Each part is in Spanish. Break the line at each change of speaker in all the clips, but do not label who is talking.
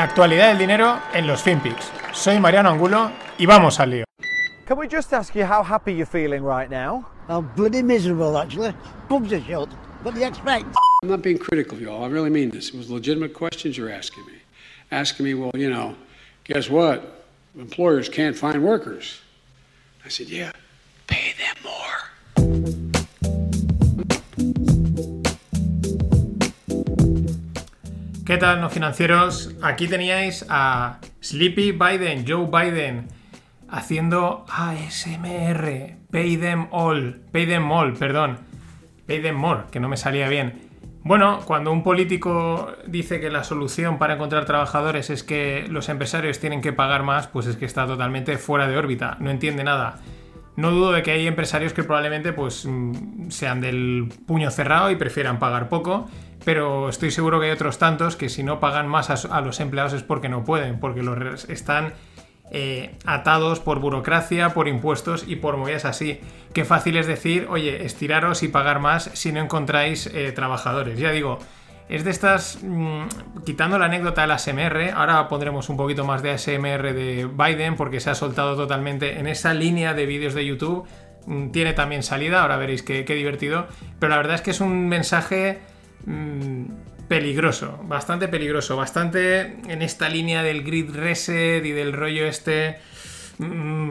La actualidad del dinero en los FinPix. Soy Mariano Angulo y vamos al lío.
Can we just ask you how happy you're feeling right now?
I'm bloody miserable, actually. Pubs are shut. What do you expect?
I'm not being critical of you all. I really mean this. It was legitimate questions you're asking me. Asking me, well, you know, guess what? Employers can't find workers. I said, yeah,
¿Qué tal, no financieros? Aquí teníais a Sleepy Biden, Joe Biden, haciendo ASMR. Pay them all. Pay them all, perdón. Pay them more, que no me salía bien. Bueno, cuando un político dice que la solución para encontrar trabajadores es que los empresarios tienen que pagar más, pues es que está totalmente fuera de órbita, no entiende nada. No dudo de que hay empresarios que probablemente pues mm, sean del puño cerrado y prefieran pagar poco, pero estoy seguro que hay otros tantos que si no pagan más a, los empleados es porque no pueden, porque los están eh, atados por burocracia, por impuestos y por movidas así. Qué fácil es decir, oye, estiraros y pagar más si no encontráis eh, trabajadores. Ya digo, es de estas, mmm, quitando la anécdota del ASMR, ahora pondremos un poquito más de ASMR de Biden porque se ha soltado totalmente en esa línea de vídeos de YouTube. Mmm, tiene también salida, ahora veréis qué, qué divertido. Pero la verdad es que es un mensaje mmm, peligroso, bastante peligroso, bastante en esta línea del grid reset y del rollo este... Mmm,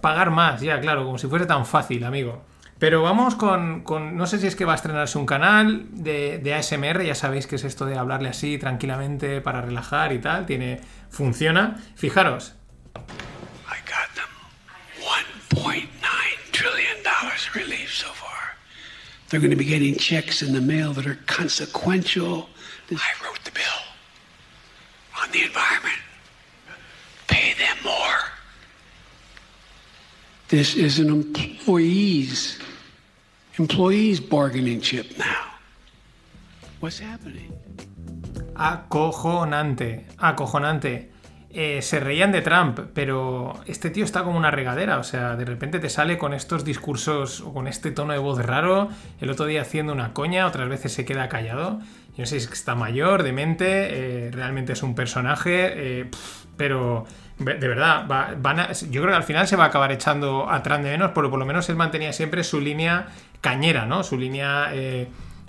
pagar más, ya, claro, como si fuese tan fácil, amigo. Pero vamos con, No sé si es que va a estrenarse un canal de, ASMR, ya sabéis que es esto de hablarle así tranquilamente para relajar y tal, tiene. funciona. Fijaros.
I got them $1.9 trillion relief so far. They're going to be getting checks in the mail that are consequential. I wrote the bill on the environment. Pay them more. This is an employees employees bargaining chip now. What's happening?
Acojonante, acojonante. Eh, se reían de Trump, pero este tío está como una regadera, o sea, de repente te sale con estos discursos o con este tono de voz raro, el otro día haciendo una coña, otras veces se queda callado. Yo no sé si está mayor, demente, eh, realmente es un personaje, eh, pero de verdad, va, van a, yo creo que al final se va a acabar echando a Trump de menos, pero por lo menos él mantenía siempre su línea cañera, ¿no? Su línea,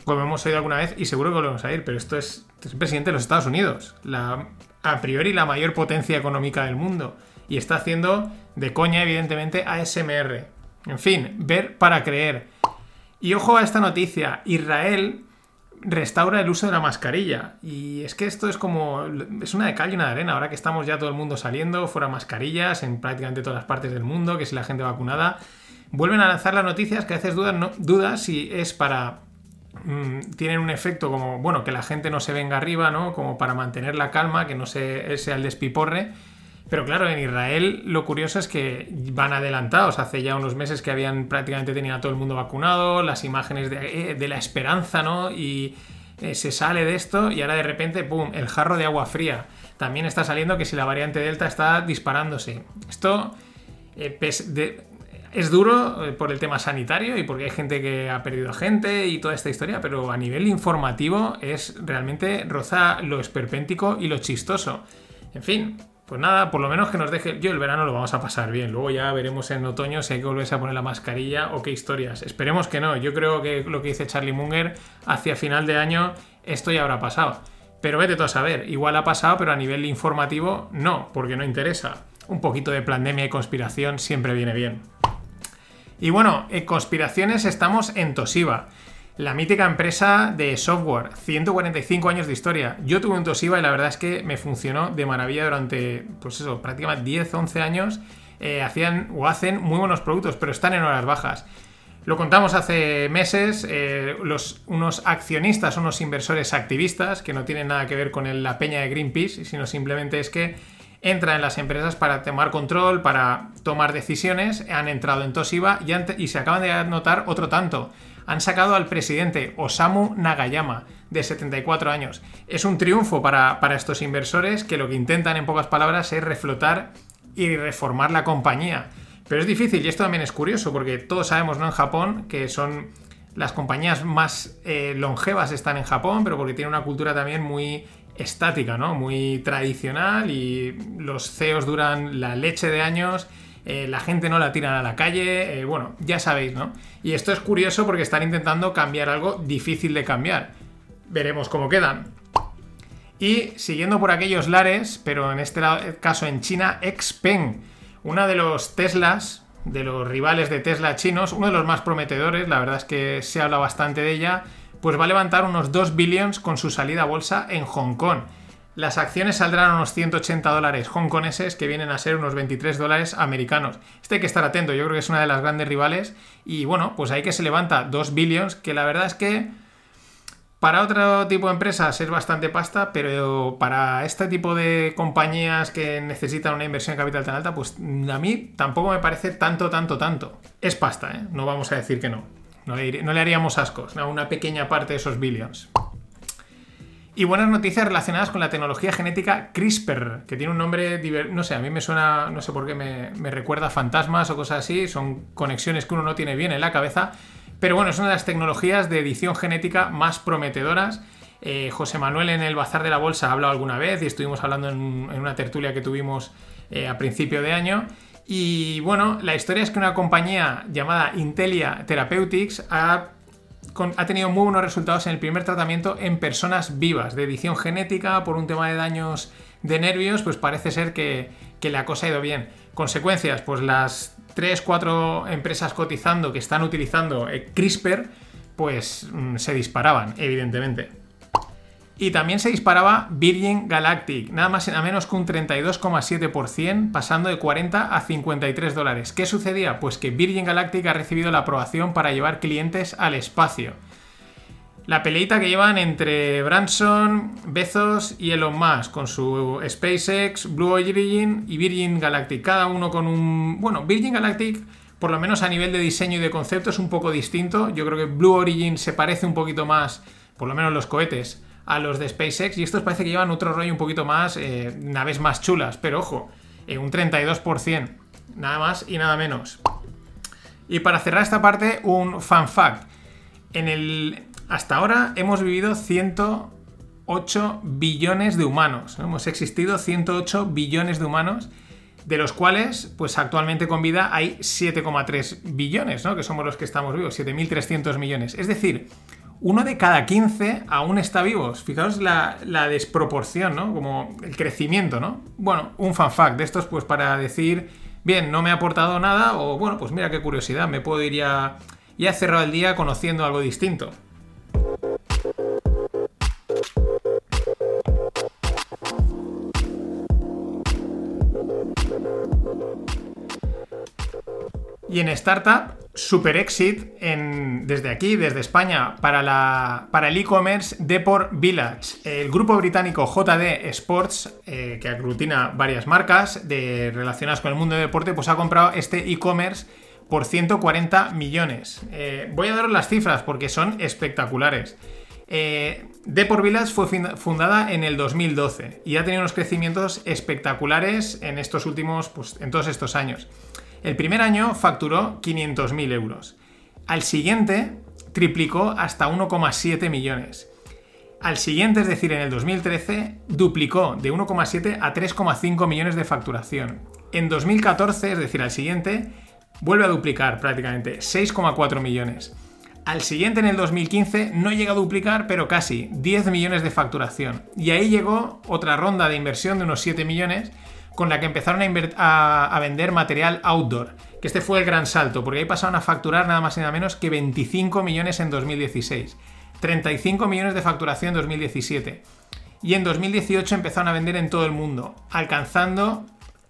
como hemos oído alguna vez, y seguro que volvemos a ir, pero esto es, es el presidente de los Estados Unidos, la, a priori la mayor potencia económica del mundo, y está haciendo de coña, evidentemente, ASMR. En fin, ver para creer. Y ojo a esta noticia, Israel restaura el uso de la mascarilla. Y es que esto es como. Es una de cal y una de arena. Ahora que estamos ya todo el mundo saliendo, fuera mascarillas en prácticamente todas las partes del mundo, que si la gente vacunada. Vuelven a lanzar las noticias que a veces dudan, no, dudas si es para. Mmm, tienen un efecto como, bueno, que la gente no se venga arriba, ¿no? Como para mantener la calma, que no se, sea el despiporre. Pero claro, en Israel lo curioso es que van adelantados. Hace ya unos meses que habían prácticamente tenido a todo el mundo vacunado, las imágenes de, eh, la esperanza, ¿no? Y eh, se sale de esto y ahora de repente, ¡pum!, el jarro de agua fría. También está saliendo que si la variante Delta está disparándose. Esto eh, es duro por el tema sanitario y porque hay gente que ha perdido gente y toda esta historia, pero a nivel informativo es realmente roza lo esperpéntico y lo chistoso. En fin, pues nada, por lo menos que nos deje. Yo el verano lo vamos a pasar bien. Luego ya veremos en otoño si hay que volverse a poner la mascarilla o qué historias. Esperemos que no. Yo creo que lo que dice Charlie Munger, hacia final de año esto ya habrá pasado. Pero vete tú a saber. Igual ha pasado, pero a nivel informativo no, porque no interesa. Un poquito de pandemia y conspiración siempre viene bien. Y bueno, en conspiraciones estamos en Toshiba. La mítica empresa de software, 145 años de historia. Yo tuve un Toshiba y la verdad es que me funcionó de maravilla durante, pues eso, prácticamente 10, 11 años. Eh, hacían o hacen muy buenos productos, pero están en horas bajas. Lo contamos hace meses, eh, los, unos accionistas, unos inversores activistas, que no tienen nada que ver con el, la peña de Greenpeace, sino simplemente es que entran en las empresas para tomar control, para tomar decisiones, han entrado en Toshiba y, se acaban de notar otro tanto han sacado al presidente Osamu Nagayama, de 74 años. Es un triunfo para, para, estos inversores que lo que intentan, en pocas palabras, es reflotar y reformar la compañía. Pero es difícil y esto también es curioso porque todos sabemos, ¿no? En Japón, que son las compañías más eh, longevas están en Japón, pero porque tienen una cultura también muy estática, ¿no? Muy tradicional y los CEOs duran la leche de años, eh, la gente no la tiran a la calle, eh, bueno, ya sabéis, ¿no? Y esto es curioso porque están intentando cambiar algo difícil de cambiar. Veremos cómo quedan. Y siguiendo por aquellos lares, pero en este caso en China, Xpeng, una de los Teslas, de los rivales de Tesla chinos, uno de los más prometedores, la verdad es que se habla bastante de ella, pues va a levantar unos 2 billions con su salida a bolsa en Hong Kong. Las acciones saldrán a unos 180 dólares hongkoneses, que vienen a ser unos 23 dólares americanos. Este hay que estar atento, yo creo que es una de las grandes rivales. Y bueno, pues ahí que se levanta 2 billions, que la verdad es que para otro tipo de empresas es bastante pasta, pero para este tipo de compañías que necesitan una inversión de capital tan alta, pues a mí tampoco me parece tanto, tanto, tanto. Es pasta, ¿eh? No vamos a decir que no. No le, haríamos ascos una pequeña parte de esos billions. Y buenas noticias relacionadas con la tecnología genética CRISPR, que tiene un nombre, no sé, a mí me suena, no sé por qué me, recuerda a fantasmas o cosas así, son conexiones que uno no tiene bien en la cabeza, pero bueno, es una de las tecnologías de edición genética más prometedoras. Eh, José Manuel en el Bazar de la Bolsa ha hablado alguna vez y estuvimos hablando en, una tertulia que tuvimos eh, a principio de año. Y bueno, la historia es que una compañía llamada Intelia Therapeutics ha, tenido muy buenos resultados en el primer tratamiento en personas vivas de edición genética por un tema de daños de nervios, pues parece ser que, la cosa ha ido bien. Consecuencias, pues las 3, 4 empresas cotizando que están utilizando eh, CRISPR, pues mm, se disparaban, evidentemente. Y también se disparaba Virgin Galactic, nada más y nada menos que un 32,7%, pasando de 40 a 53 dólares. ¿Qué sucedía? Pues que Virgin Galactic ha recibido la aprobación para llevar clientes al espacio. La peleita que llevan entre Branson, Bezos y Elon Musk, con su SpaceX, Blue Origin y Virgin Galactic, cada uno con un... Bueno, Virgin Galactic, por lo menos a nivel de diseño y de concepto, es un poco distinto. Yo creo que Blue Origin se parece un poquito más, por lo menos los cohetes, a los de SpaceX y estos parece que llevan otro rollo un poquito más, eh, naves más chulas, pero ojo, eh, un 32%, nada más y nada menos. Y para cerrar esta parte, un fan fact. En el, hasta ahora hemos vivido 108 billones de humanos, hemos existido 108 billones de humanos de los cuales, pues actualmente con vida hay 7,3 billones, ¿no? Que somos los que estamos vivos, 7.300 millones. Es decir, uno de cada 15 aún está vivo. Fijaos la, desproporción, ¿no? Como el crecimiento, ¿no? Bueno, un fan fact de estos, pues para decir, bien, no me ha aportado nada, o bueno, pues mira qué curiosidad, me puedo ir ya. Cerrado el día conociendo algo distinto. Y en Startup, super exit en, desde aquí, desde España, para, la, para el e-commerce Deport Village. El grupo británico JD Sports, eh, que aglutina varias marcas de, relacionadas con el mundo del deporte, pues ha comprado este e-commerce por 140 millones. Eh, voy a daros las cifras porque son espectaculares. Eh, Deport Village fue fundada en el 2012 y ha tenido unos crecimientos espectaculares en estos últimos, pues en todos estos años. El primer año facturó 500.000 euros. Al siguiente triplicó hasta 1,7 millones. Al siguiente, es decir, en el 2013, duplicó de 1,7 a 3,5 millones de facturación. En 2014, es decir, al siguiente, vuelve a duplicar prácticamente 6,4 millones. Al siguiente, en el 2015, no llega a duplicar, pero casi 10 millones de facturación. Y ahí llegó otra ronda de inversión de unos 7 millones con la que empezaron a, vender material outdoor. Que este fue el gran salto, porque ahí pasaron a facturar nada más y nada menos que 25 millones en 2016, 35 millones de facturación en 2017. Y en 2018 empezaron a vender en todo el mundo, alcanzando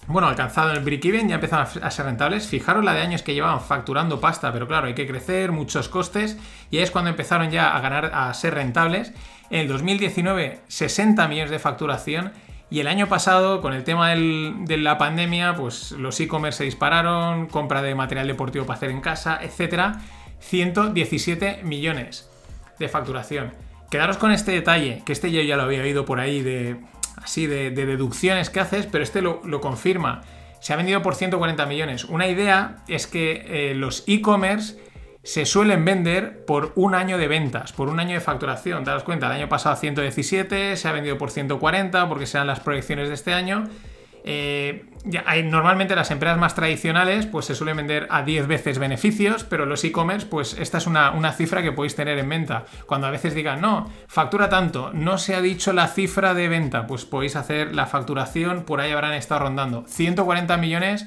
bueno, alcanzado el break-even, ya empezaron a ser rentables. Fijaros la de años que llevaban facturando pasta, pero claro, hay que crecer, muchos costes, y ahí es cuando empezaron ya a ganar, a ser rentables. En el 2019, 60 millones de facturación y el año pasado, con el tema de la pandemia, pues los e-commerce se dispararon, compra de material deportivo para hacer en casa, etc. 117 millones de facturación. Quedaros con este detalle, que este yo ya lo había oído por ahí de así de, deducciones que haces, pero este lo, confirma. Se ha vendido por 140 millones. Una idea es que eh, los e-commerce se suelen vender por un año de ventas, por un año de facturación. Te das cuenta, el año pasado 117, se ha vendido por 140 porque serán las proyecciones de este año. Eh, hay, normalmente las empresas más tradicionales pues se suelen vender a 10 veces beneficios, pero los e-commerce pues esta es una, una, cifra que podéis tener en venta. Cuando a veces digan, no, factura tanto, no se ha dicho la cifra de venta, pues podéis hacer la facturación, por ahí habrán estado rondando 140 millones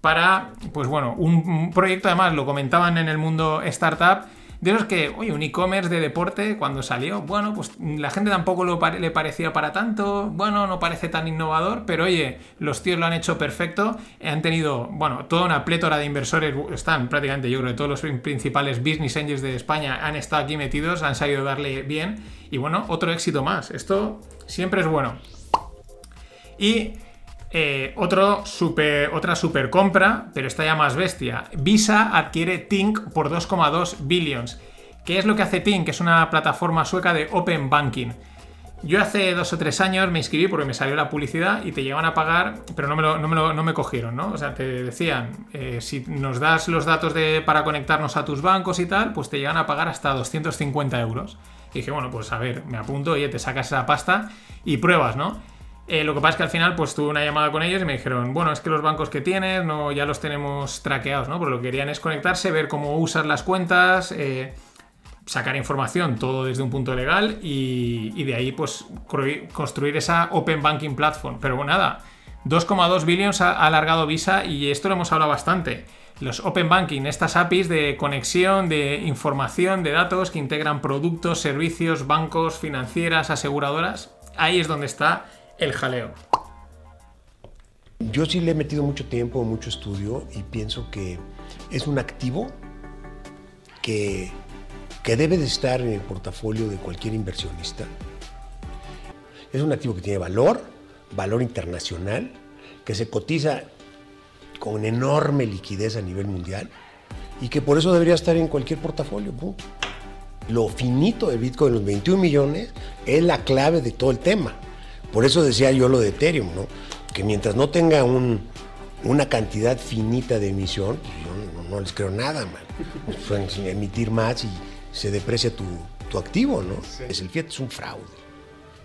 para, pues bueno, un, proyecto además, lo comentaban en el mundo startup, de los que, oye, un e-commerce de deporte cuando salió, bueno, pues la gente tampoco le parecía para tanto, bueno, no parece tan innovador, pero oye, los tíos lo han hecho perfecto, han tenido, bueno, toda una plétora de inversores, están prácticamente, yo creo que todos los principales business angels de España han estado aquí metidos, han sabido darle bien, y bueno, otro éxito más, esto siempre es bueno. Y eh, super, otra super compra, pero está ya más bestia. Visa adquiere Tink por 2,2 billions. ¿Qué es lo que hace Tink? Es una plataforma sueca de Open Banking. Yo hace dos o tres años me inscribí porque me salió la publicidad y te llevan a pagar, pero no me, no me, no me cogieron, ¿no? O sea, te decían, eh, si nos das los datos de, para conectarnos a tus bancos y tal, pues te llegan a pagar hasta 250 euros. Y dije, bueno, pues a ver, me apunto, oye, te sacas esa pasta y pruebas, ¿no? Eh, lo que pasa es que al final pues tuve una llamada con ellos y me dijeron, bueno, es que los bancos que tienes no, ya los tenemos traqueados, ¿no? Pero lo que querían es conectarse, ver cómo usas las cuentas, eh, sacar información, todo desde un punto legal y, de ahí pues construir esa Open Banking Platform. Pero bueno, nada, 2,2 billones ha alargado Visa y esto lo hemos hablado bastante. Los Open Banking, estas APIs de conexión, de información, de datos que integran productos, servicios, bancos, financieras, aseguradoras, ahí es donde está el jaleo?
Yo sí le he metido mucho tiempo, mucho estudio y pienso que es un activo que, que debe de estar en el portafolio de cualquier inversionista. Es un activo que tiene valor, valor internacional, que se cotiza con enorme liquidez a nivel mundial y que por eso debería estar en cualquier portafolio. Lo finito del Bitcoin, los 21 millones, es la clave de todo el tema. Por eso decía yo lo de Ethereum, ¿no? Que mientras no tenga una cantidad finita de emisión, pues yo no, les creo nada, man. Pueden emitir más y se deprecia tu, activo, ¿no? Es el Fiat es un fraude.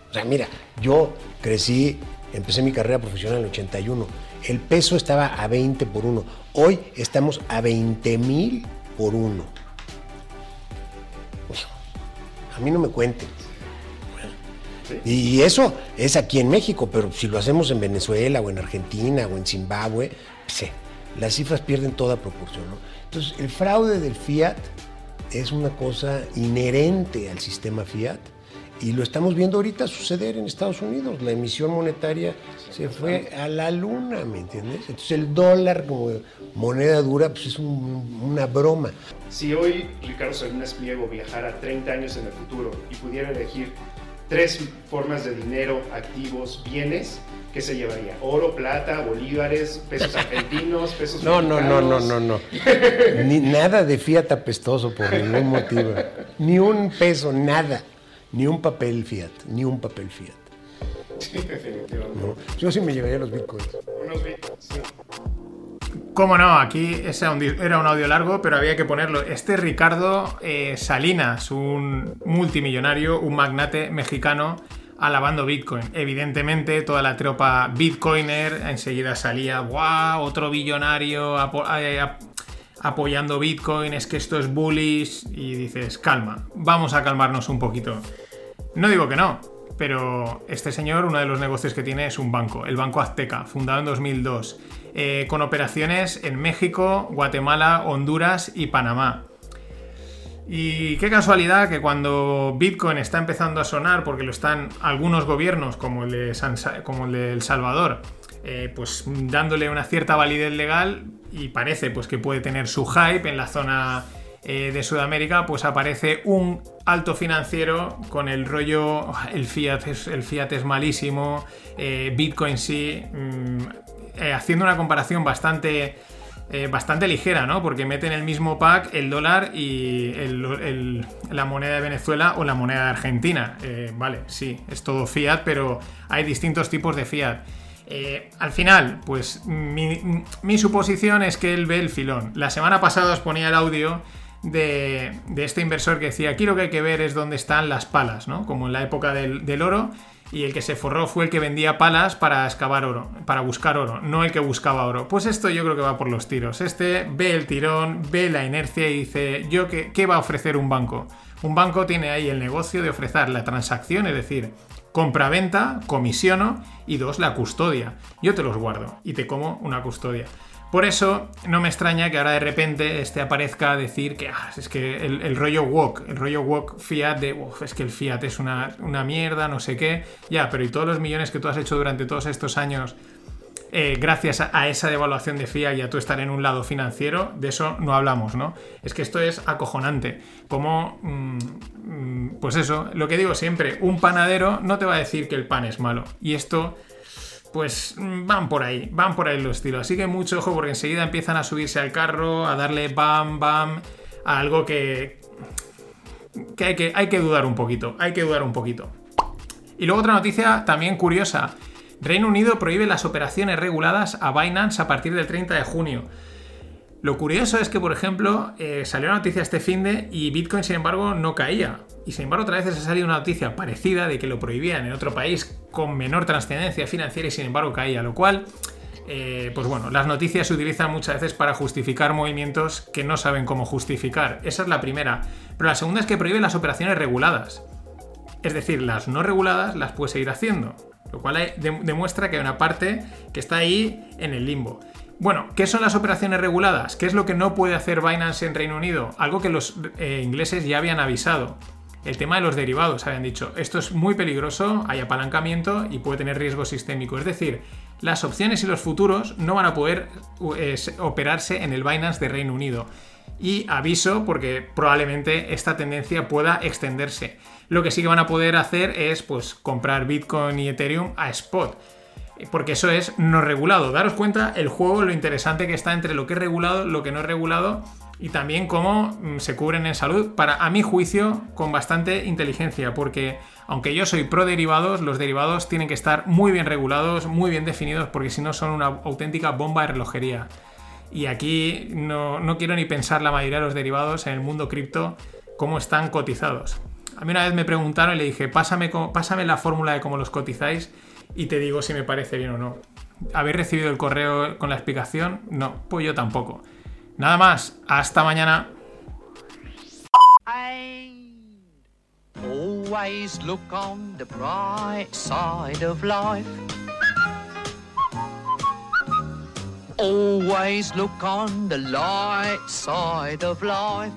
O sea, mira, yo crecí, empecé mi carrera profesional en el 81. El peso estaba a 20 por 1. Hoy estamos a 20 mil por 1. A mí no me cuenten. Y eso es aquí en México, pero si lo hacemos en Venezuela o en Argentina o en Zimbabue, sí, las cifras pierden toda proporción. Entonces, el fraude del fiat es una cosa inherente al sistema fiat y lo estamos viendo ahorita suceder en Estados Unidos. La emisión monetaria se fue a la luna, ¿me entiendes? Entonces el dólar como moneda dura pues es una broma.
Si hoy Ricardo Salinas Pliego viajara 30 años en el futuro y pudiera elegir tres formas de dinero, activos, bienes, ¿qué se llevaría? Oro, plata, bolívares, pesos argentinos, pesos
No, no, no, no, no, no. Ni nada de fiat apestoso por ningún motivo. Ni un peso, nada. Ni un papel fiat, ni un papel fiat.
Sí, definitivamente.
No, yo sí me llevaría los bitcoins.
Unos bitcoins, sí.
Cómo no, aquí era un audio largo, pero había que ponerlo. Este Ricardo eh, Salinas, un multimillonario, un magnate mexicano, alabando Bitcoin. Evidentemente, toda la tropa Bitcoiner enseguida salía, ¡guau! Otro billonario apoyando Bitcoin, es que esto es bullish. Y dices, calma, vamos a calmarnos un poquito. No digo que no, pero este señor, uno de los negocios que tiene es un banco, el Banco Azteca, fundado en 2002 eh, con operaciones en México, Guatemala, Honduras y Panamá. Y qué casualidad que cuando Bitcoin está empezando a sonar, porque lo están algunos gobiernos, como el de, el Salvador, eh, pues dándole una cierta validez legal y parece pues que puede tener su hype en la zona eh, de Sudamérica, pues aparece un alto financiero con el rollo el fiat es, el fiat es malísimo, Bitcoin sí, mm, eh, haciendo una comparación bastante, eh, bastante ligera, ¿no? Porque mete en el mismo pack el dólar y la moneda de Venezuela o la moneda de Argentina. Eh, vale, sí, es todo fiat, pero hay distintos tipos de fiat. al final, pues mi, mi, suposición es que él ve el filón. La semana pasada os ponía el audio de, este inversor que decía, aquí lo que hay que ver es dónde están las palas, ¿no? Como en la época del, del oro, y el que se forró fue el que vendía palas para excavar oro, para buscar oro, no el que buscaba oro. Pues esto yo creo que va por los tiros. Este ve el tirón, ve la inercia y dice, ¿yo qué, qué va a ofrecer un banco? Un banco tiene ahí el negocio de ofrecer la transacción, es decir, compra-venta, comisiono y dos, la custodia. Yo te los guardo y te como una custodia. Por eso no me extraña que ahora de repente este aparezca a decir que ah, es que el, rollo walk, el rollo walk fiat de "Uf, es que el fiat es una, una mierda, no sé qué. Ya, pero y todos los millones que tú has hecho durante todos estos años eh, gracias a, a esa devaluación de fiat y a tú estar en un lado financiero, de eso no hablamos, ¿no? Es que esto es acojonante. Como, mm, mm, pues eso, lo que digo siempre, un panadero no te va a decir que el pan es malo. Y esto pues mm, van por ahí, van por ahí los estilos. Así que mucho ojo porque enseguida empiezan a subirse al carro, a darle bam, bam, a algo que, que, hay, que hay que dudar un poquito, hay que dudar un poquito. Y luego otra noticia también curiosa. Reino Unido prohíbe las operaciones reguladas a Binance a partir del 30 de junio. Lo curioso es que, por ejemplo, eh, salió una noticia este fin de y Bitcoin, sin embargo, no caía. Y sin embargo, otra vez ha salido una noticia parecida de que lo prohibían en otro país con menor trascendencia financiera y sin embargo caía, lo cual, eh, pues bueno, las noticias se utilizan muchas veces para justificar movimientos que no saben cómo justificar. Esa es la primera. Pero la segunda es que prohíbe las operaciones reguladas. Es decir, las no reguladas las puede seguir haciendo. Lo cual demuestra que hay una parte que está ahí en el limbo. Bueno, ¿qué son las operaciones reguladas? ¿Qué es lo que no puede hacer Binance en Reino Unido? Algo que los eh, ingleses ya habían avisado. El tema de los derivados, habían dicho, esto es muy peligroso, hay apalancamiento y puede tener riesgo sistémico. Es decir, las opciones y los futuros no van a poder operarse en el Binance de Reino Unido. Y aviso porque probablemente esta tendencia pueda extenderse. Lo que sí que van a poder hacer es pues comprar Bitcoin y Ethereum a spot. Porque eso es no regulado. Daros cuenta el juego, lo interesante que está entre lo que es regulado, lo que no es regulado y también cómo mm, se cubren en salud, para a mi juicio, con bastante inteligencia, porque aunque yo soy pro derivados, los derivados tienen que estar muy bien regulados, muy bien definidos, porque si no son una auténtica bomba de relojería. Y aquí no, no quiero ni pensar la mayoría de los derivados en el mundo cripto, cómo están cotizados. A mí una vez me preguntaron y le dije, pásame, pásame la fórmula de cómo los cotizáis y te digo si me parece bien o no. ¿Habéis recibido el correo con la explicación? No, pues yo tampoco. Nada más, hasta mañana.
Always look on the bright side of life. Always look on the light side of life.